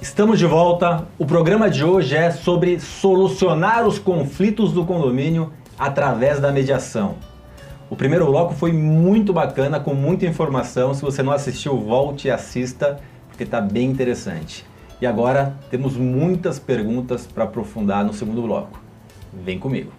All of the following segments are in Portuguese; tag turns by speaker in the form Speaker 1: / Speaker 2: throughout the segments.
Speaker 1: Estamos de volta. O programa de hoje é sobre solucionar os conflitos do condomínio através da mediação. O primeiro bloco foi muito bacana, com muita informação. Se você não assistiu, volte e assista, porque está bem interessante. E agora temos muitas perguntas para aprofundar no segundo bloco. Vem comigo.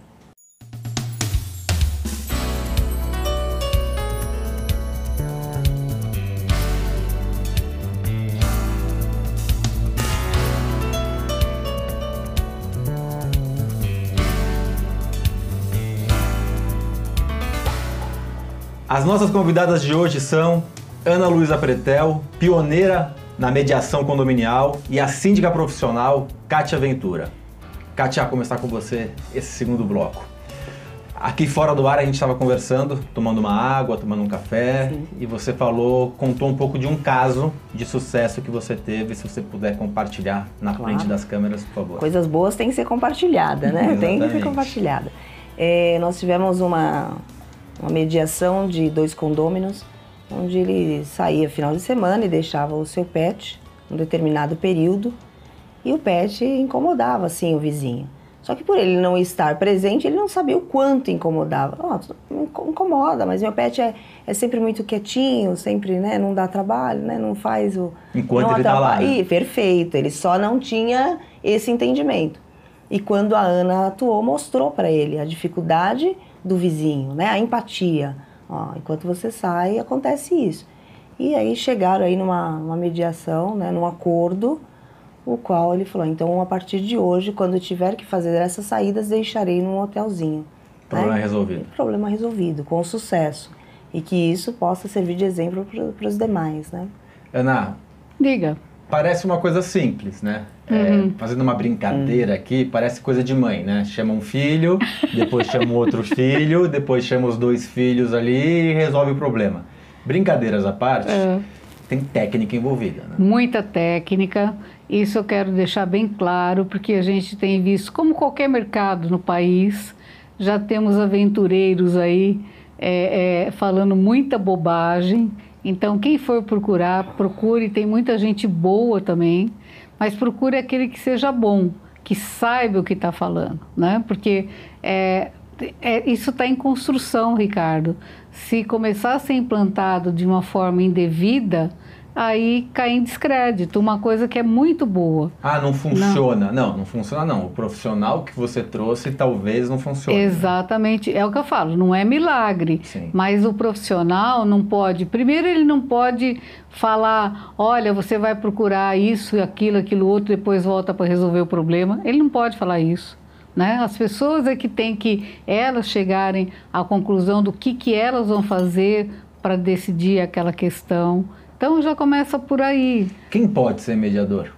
Speaker 1: As nossas convidadas de hoje são Ana Luísa Pretel, pioneira na mediação condominial, e a síndica profissional Kátia Ventura. Kátia, começar com você esse segundo bloco. Aqui fora do ar a gente estava conversando, tomando uma água, tomando um café, Sim. e você falou, contou um pouco de um caso de sucesso que você teve, se você puder compartilhar na claro. frente das câmeras, por favor.
Speaker 2: Coisas boas têm que ser compartilhadas, né? Tem que ser compartilhada. É, nós tivemos uma, uma mediação de dois condôminos, onde ele saía final de semana e deixava o seu pet um determinado período e o pet incomodava assim o vizinho. Só que por ele não estar presente, ele não sabia o quanto incomodava. Oh, incomoda, mas meu pet é, é sempre muito quietinho, sempre né, não dá trabalho, né, não faz o.
Speaker 1: Enquanto ele está lá. Né?
Speaker 2: perfeito, ele só não tinha esse entendimento. E quando a Ana atuou, mostrou para ele a dificuldade do vizinho, né? A empatia. Ó, enquanto você sai, acontece isso. E aí chegaram aí numa, numa mediação, né, num acordo, o qual ele falou, então a partir de hoje, quando tiver que fazer essas saídas, deixarei num hotelzinho.
Speaker 1: Problema né? resolvido.
Speaker 2: Problema resolvido, com sucesso. E que isso possa servir de exemplo para os demais, né?
Speaker 1: Ana.
Speaker 3: Diga.
Speaker 1: Parece uma coisa simples, né? É, uhum. É, fazendo uma brincadeira uhum. aqui, parece coisa de mãe, né? Chama um filho, depois chama outro filho, depois chama os dois filhos ali e resolve o problema. Brincadeiras à parte, é. tem técnica envolvida, né?
Speaker 3: Muita técnica. Isso eu quero deixar bem claro, porque a gente tem visto, como qualquer mercado no país, já temos aventureiros aí é, é, falando muita bobagem então, quem for procurar, procure, tem muita gente boa também, mas procure aquele que seja bom, que saiba o que está falando, né? Porque é, é, isso está em construção, Ricardo. Se começar a ser implantado de uma forma indevida, aí cai em descrédito, uma coisa que é muito boa.
Speaker 1: Ah, não funciona. Não, não, não funciona não. O profissional que você trouxe talvez não funcione.
Speaker 3: Exatamente, é o que eu falo, não é milagre. Sim. Mas o profissional não pode, primeiro ele não pode falar, olha, você vai procurar isso, aquilo, aquilo outro, depois volta para resolver o problema. Ele não pode falar isso. Né? As pessoas é que têm que elas chegarem à conclusão do que, que elas vão fazer para decidir aquela questão. Então já começa por aí.
Speaker 1: Quem pode ser mediador?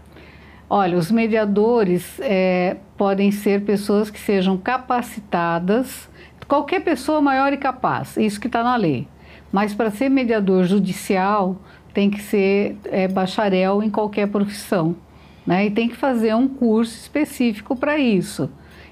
Speaker 3: Olha, os mediadores é, podem ser pessoas que sejam capacitadas, qualquer pessoa maior e capaz, isso que está na lei. Mas para ser mediador judicial, tem que ser é, bacharel em qualquer profissão. Né? E tem que fazer um curso específico para isso.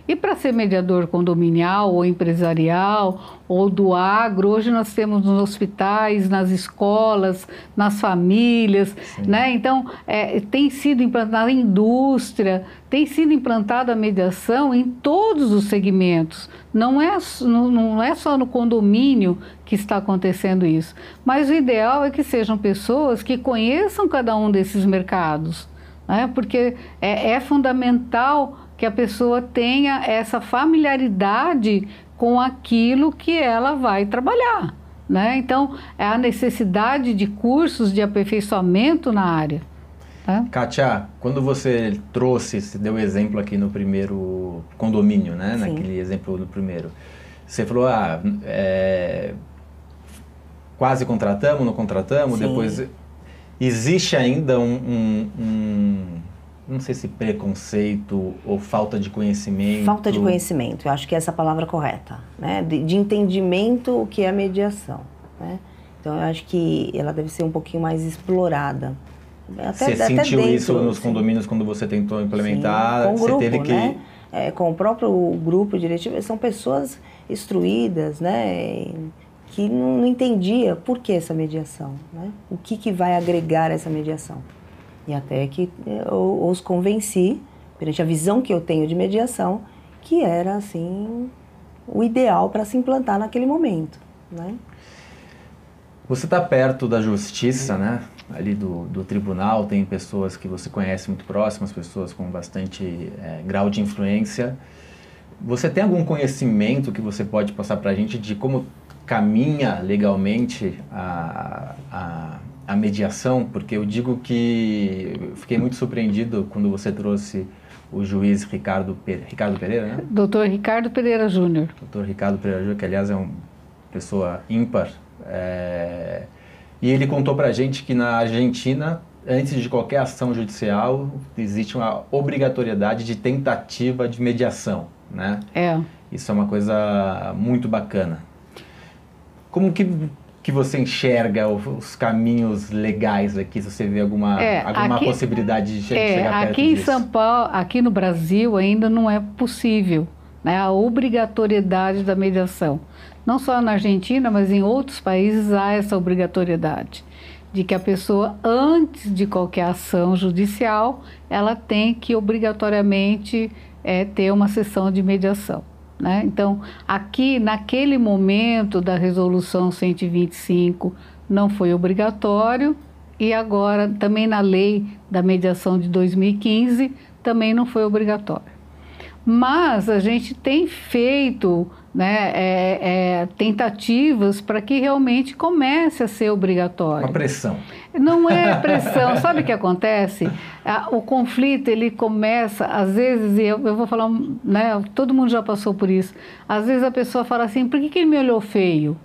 Speaker 3: E para ser mediador condominial ou empresarial ou do agro, hoje nós temos nos hospitais, nas escolas, nas famílias, né? Então, é, tem sido implantada na indústria, tem sido implantada a mediação em todos os segmentos. Não é, não, não é só no condomínio que está acontecendo isso. Mas o ideal é que sejam pessoas que conheçam cada um desses mercados, né? porque é, é fundamental que a pessoa tenha essa familiaridade com aquilo que ela vai trabalhar. Né? Então, é a necessidade de cursos de aperfeiçoamento na área.
Speaker 1: Tá? Kátia, quando você trouxe, você deu exemplo aqui no primeiro condomínio, né? Sim. naquele exemplo no primeiro, você falou, ah, é, quase contratamos, não contratamos, Sim. depois existe ainda um, um, um não sei se preconceito ou falta de conhecimento.
Speaker 2: Falta de conhecimento, eu acho que é essa a palavra correta, né? De, de entendimento o que é mediação, né? Então eu acho que ela deve ser um pouquinho mais explorada.
Speaker 1: Até, você até sentiu dentro, isso nos condomínios quando você tentou implementar? Sim,
Speaker 2: com o
Speaker 1: grupo,
Speaker 2: teve que... né? É, com o próprio grupo diretivo, são pessoas instruídas, né? Que não, não entendia por que essa mediação, né? O que, que vai agregar essa mediação. E até que eu os convenci, perante a visão que eu tenho de mediação, que era assim o ideal para se implantar naquele momento, né?
Speaker 1: Você está perto da justiça, né? Ali do, do tribunal, tem pessoas que você conhece muito próximas, pessoas com bastante é, grau de influência. Você tem algum conhecimento que você pode passar para a gente de como caminha legalmente a, a, a, mediação? Porque eu digo que fiquei muito surpreendido quando você trouxe o juiz Ricardo, Ricardo Pereira, né?
Speaker 3: Doutor Ricardo Pereira Júnior.
Speaker 1: Doutor Ricardo Pereira Júnior, que aliás é uma pessoa ímpar. É... E ele contou para a gente que na Argentina antes de qualquer ação judicial, existe uma obrigatoriedade de tentativa de mediação né?
Speaker 3: É.
Speaker 1: Isso é uma coisa muito bacana. Como que, que você enxerga os caminhos legais aqui? Se você vê alguma, é, alguma aqui, possibilidade de
Speaker 3: é,
Speaker 1: chegar perto
Speaker 3: Aqui
Speaker 1: em
Speaker 3: disso? São Paulo, aqui no Brasil ainda não é possível né, a obrigatoriedade da mediação. Não só na Argentina, mas em outros países há essa obrigatoriedade de que a pessoa, antes de qualquer ação judicial, ela tem que obrigatoriamente é, ter uma sessão de mediação. Né? Então, aqui, naquele momento da resolução 125, não foi obrigatório, e agora, também na lei da mediação de 2015, também não foi obrigatório. Mas a gente tem feito né, é, é, tentativas para que realmente comece a ser obrigatório.
Speaker 1: Uma pressão.
Speaker 3: Não é pressão. Sabe o que acontece? O conflito ele começa, às vezes, e eu, eu vou falar, né, todo mundo já passou por isso. Às vezes a pessoa fala assim: por que, que ele me olhou feio?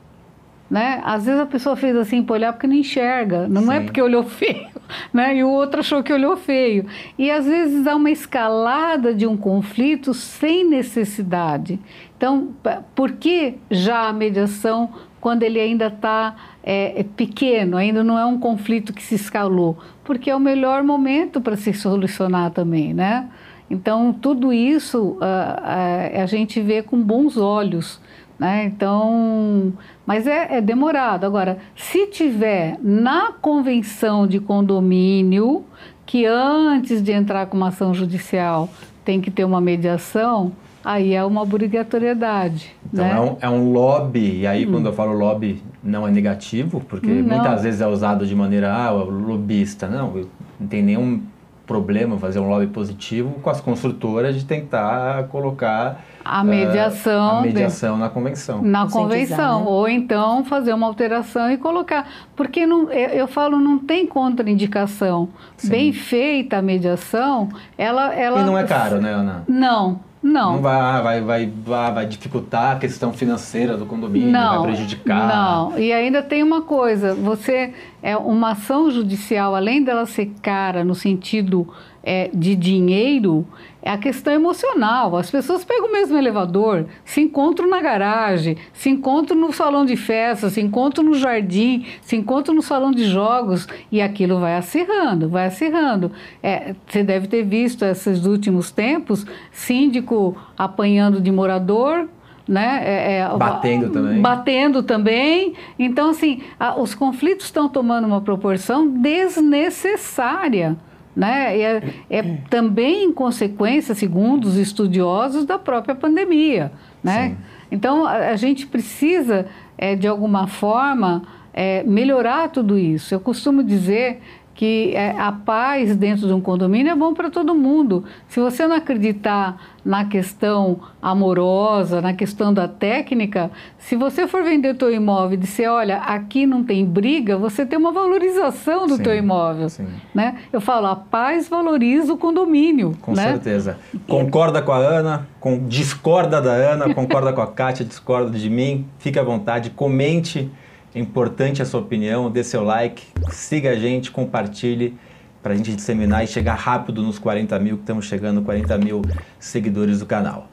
Speaker 3: Né? Às vezes a pessoa fez assim para olhar porque não enxerga, não é Sim. é porque olhou feio, né? E o outro achou que olhou feio. E às vezes há uma escalada de um conflito sem necessidade. Então, por que já a mediação quando ele ainda está é, é, pequeno, ainda não é um conflito que se escalou? Porque é o melhor momento para se solucionar também, né? Então, tudo isso uh, uh, a gente vê com bons olhos. Né? Então, mas é, é, demorado. Agora, se tiver na convenção de condomínio, que antes de entrar com uma ação judicial tem que ter uma mediação, aí é uma obrigatoriedade.
Speaker 1: Então
Speaker 3: né?
Speaker 1: é, um, é um lobby, e aí hum. quando eu falo lobby não é negativo, porque não. muitas vezes é usado de maneira, ah, lobista. Não, não tem nenhum problema fazer um lobby positivo com as construtoras de tentar colocar
Speaker 3: a mediação, uh,
Speaker 1: a mediação de, na convenção.
Speaker 3: Na convenção, quiser, né? ou então fazer uma alteração e colocar. Porque não, eu, eu falo, não tem contraindicação. Sim. Bem feita a mediação, ela, ela.
Speaker 1: E não é caro, né, Ana?
Speaker 3: Não. Não.
Speaker 1: Não vai, vai, vai, vai, vai dificultar a questão financeira do condomínio, não, vai prejudicar.
Speaker 3: Não, e ainda tem uma coisa, você é uma ação judicial, além dela ser cara no sentido é, de dinheiro, é a questão emocional. As pessoas pegam o mesmo elevador, se encontram na garagem, se encontram no salão de festa, se encontram no jardim, se encontram no salão de jogos e aquilo vai acirrando, vai acirrando. É, você deve ter visto esses últimos tempos síndico apanhando de morador, né? É,
Speaker 1: é, batendo também.
Speaker 3: Batendo também. Então, assim, a, os conflitos estão tomando uma proporção desnecessária né? É, é também em consequência, segundo os estudiosos, da própria pandemia, né? Sim. Então a, a, gente precisa é, de alguma forma é, melhorar tudo isso. Eu costumo dizer que é, a paz dentro de um condomínio é bom para todo mundo. Se você não acreditar na questão amorosa, na questão da técnica, se você for vender teu imóvel e dizer, olha, aqui não tem briga, você tem uma valorização do sim, teu imóvel, sim. né? Eu falo, a paz valoriza o condomínio,
Speaker 1: Com
Speaker 3: né?
Speaker 1: certeza. Concorda com a Ana, com, discorda da Ana, concorda com a Kátia, discorda de mim, fique à vontade, comente é importante a sua opinião, dê seu like, siga a gente, compartilhe para a gente disseminar e chegar rápido nos 40 mil, que estamos chegando 40 mil seguidores do canal.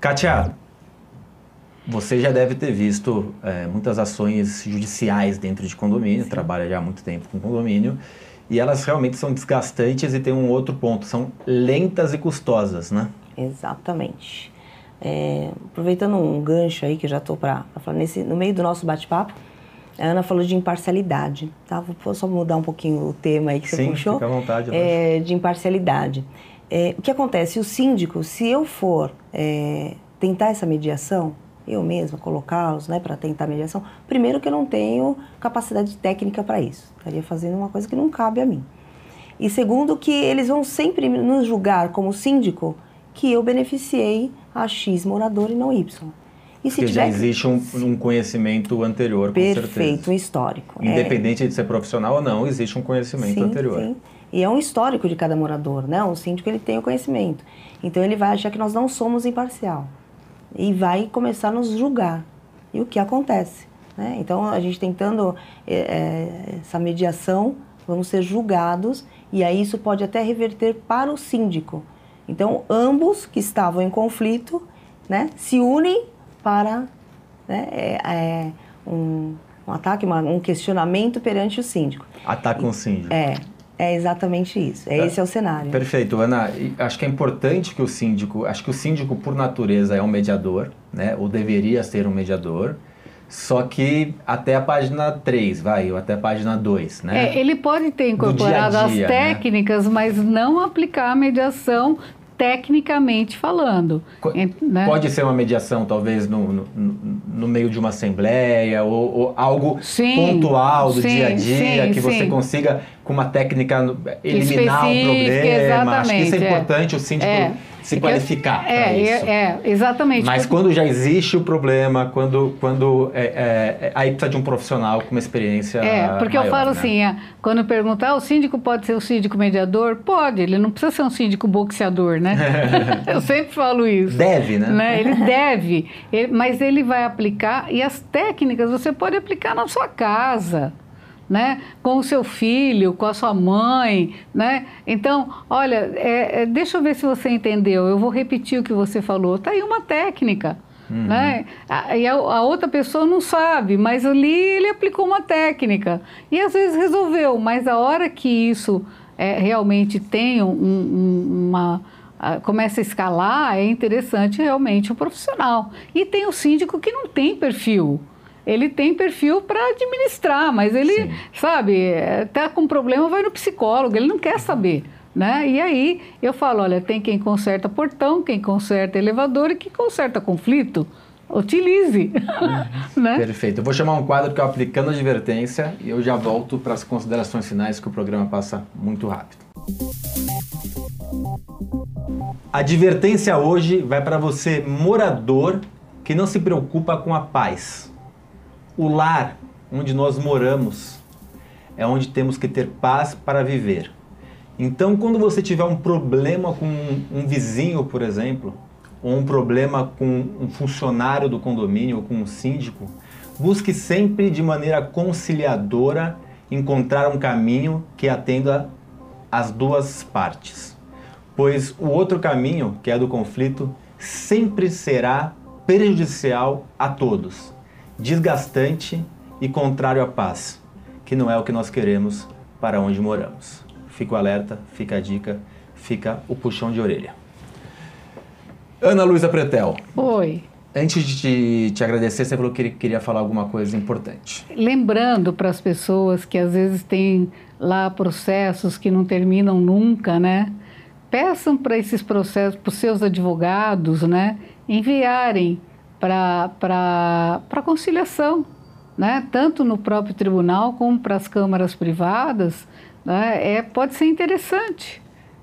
Speaker 1: Kátia, você já deve ter visto é, muitas ações judiciais dentro de condomínio, Sim. trabalha já há muito tempo com condomínio, e elas realmente são desgastantes e tem um outro ponto, são lentas e custosas, né?
Speaker 2: Exatamente. É, aproveitando um gancho aí que eu já estou para falar nesse, no meio do nosso bate-papo, A Ana falou de imparcialidade, tá? Vou só mudar um pouquinho o tema aí que você
Speaker 1: Sim,
Speaker 2: puxou.
Speaker 1: fica à vontade.
Speaker 2: É, de imparcialidade. É, o que acontece? O síndico, se eu for é, tentar essa mediação, eu mesma colocá-los né, para tentar mediação, primeiro que eu não tenho capacidade técnica para isso. Estaria fazendo uma coisa que não cabe a mim. E segundo que eles vão sempre nos julgar como síndico que eu beneficiei a X morador e não Y.
Speaker 1: E se Porque tiver... já existe um, um, conhecimento anterior, com
Speaker 2: Perfeito,
Speaker 1: certeza.
Speaker 2: Perfeito, um histórico.
Speaker 1: Independente é... de ser profissional ou não, existe um conhecimento
Speaker 2: sim,
Speaker 1: anterior.
Speaker 2: Sim. E é um histórico de cada morador, né? O síndico ele tem o conhecimento. Então ele vai achar que nós não somos imparcial e vai começar a nos julgar. E o que acontece? Né? Então a gente tentando é, é, essa mediação, vamos ser julgados e aí isso pode até reverter para o síndico. Então ambos que estavam em conflito, né, se unem para né, é, é um, um, ataque, uma, um questionamento perante o síndico.
Speaker 1: Ataque um síndico.
Speaker 2: É, é exatamente isso. É, é, esse é o cenário.
Speaker 1: Perfeito, Ana. Acho que é importante que o síndico, acho que o síndico por natureza é um mediador, né? Ou deveria ser um mediador. Só que até a página 3, vai, ou até a página 2, né?
Speaker 3: É, ele pode ter incorporado dia dia, as né? técnicas, né? mas não aplicar a mediação tecnicamente falando.
Speaker 1: né? Pode ser uma mediação, talvez, no, no, no meio de uma assembleia, ou, ou algo sim, pontual do sim, dia a dia, sim, que você consiga, com uma técnica, eliminar o problema. Acho que isso é, é. importante, o síndico. É se qualificar
Speaker 3: é, é,
Speaker 1: isso.
Speaker 3: É, exatamente.
Speaker 1: Mas quando já existe o problema, quando, quando é, é, é, aí precisa de um profissional com uma experiência
Speaker 3: É, porque
Speaker 1: maior,
Speaker 3: eu falo
Speaker 1: né?
Speaker 3: assim, é, quando perguntar, ah, o síndico pode ser o síndico mediador? Pode, ele não precisa ser um síndico boxeador, né? eu sempre falo isso.
Speaker 1: Deve, né?
Speaker 3: né? Ele deve, ele, mas ele vai aplicar, e as técnicas você pode aplicar na sua casa né? com o seu filho, com a sua mãe. Né? Então, olha, é, é, deixa eu ver se você entendeu. Eu vou repetir o que você falou. Está aí uma técnica. Uhum. Né? A, e a, a, outra pessoa não sabe, mas ali ele aplicou uma técnica. E às vezes resolveu, mas a hora que isso é, realmente tem um, um, uma. Começa a escalar, é interessante realmente o profissional. E tem o síndico que não tem perfil ele tem perfil para administrar, mas ele, Sim. sabe, tá com problema, vai no psicólogo, ele não quer saber. Né? E aí eu falo, olha, tem quem conserta portão, quem conserta elevador e quem conserta conflito. Utilize.
Speaker 1: Uhum. né? Perfeito. Eu vou chamar um quadro que é o Aplicando Advertência e eu já volto para as considerações finais que o programa passa muito rápido. A advertência hoje vai para você, morador, que não se preocupa com a paz o lar onde nós moramos é onde temos que ter paz para viver. Então, quando você tiver um problema com um vizinho, por exemplo, ou um problema com um funcionário do condomínio ou com um síndico, busque sempre de maneira conciliadora encontrar um caminho que atenda as duas partes. Pois o outro caminho, que é do conflito, sempre será prejudicial a todos desgastante e contrário à paz, que não é o que nós queremos para onde moramos. Fica o alerta, fica a dica, fica o puxão de orelha. Ana Luísa Pretel.
Speaker 3: Oi.
Speaker 1: Antes de te, te, agradecer, você falou que queria falar alguma coisa importante.
Speaker 3: Lembrando para as pessoas que às vezes têm lá processos que não terminam nunca, né? Peçam para esses processos, para os seus advogados, né? Enviarem para conciliação, né? tanto no próprio tribunal como para as câmaras privadas, né? é, pode ser interessante.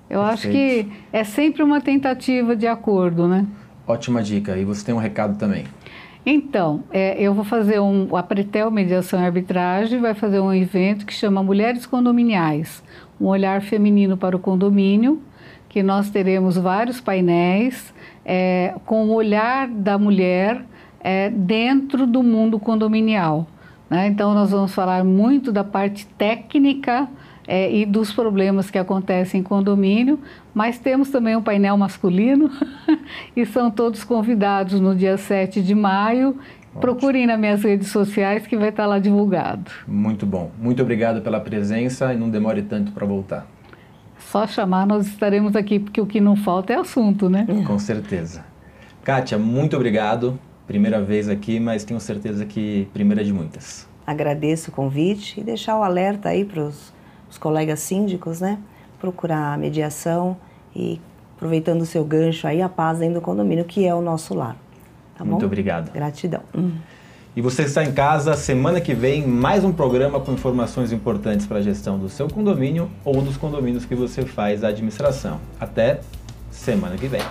Speaker 3: Eu Perfeito. acho que é sempre uma tentativa de acordo, né?
Speaker 1: Ótima dica. E você tem um recado também.
Speaker 3: Então, é, eu vou fazer um. A Pretel Mediação e Arbitragem vai fazer um evento que chama Mulheres Condominiais um olhar feminino para o condomínio, que nós teremos vários painéis é, com o olhar da mulher é, dentro do mundo condominial. Né? Então, nós vamos falar muito da parte técnica é, e dos problemas que acontecem em condomínio, mas temos também um painel masculino e são todos convidados no dia 7 de maio. Ótimo. Procurem nas minhas redes sociais que vai estar lá divulgado.
Speaker 1: Muito bom. Muito obrigado pela presença e não demore tanto para voltar
Speaker 3: só chamar, nós estaremos aqui, porque o que não falta é assunto, né?
Speaker 1: Com certeza. Kátia, muito obrigado. Primeira vez aqui, mas tenho certeza que primeira de muitas.
Speaker 2: agradeço o convite e deixar o alerta aí para os colegas síndicos, né? Procurar a mediação e aproveitando o seu gancho aí, a paz dentro do condomínio, que é o nosso lar. Tá
Speaker 1: Muito obrigado.
Speaker 2: Gratidão. Hum.
Speaker 1: E você está em casa, semana que vem, mais um programa com informações importantes para a gestão do seu condomínio ou dos condomínios que você faz a administração. Até semana que vem.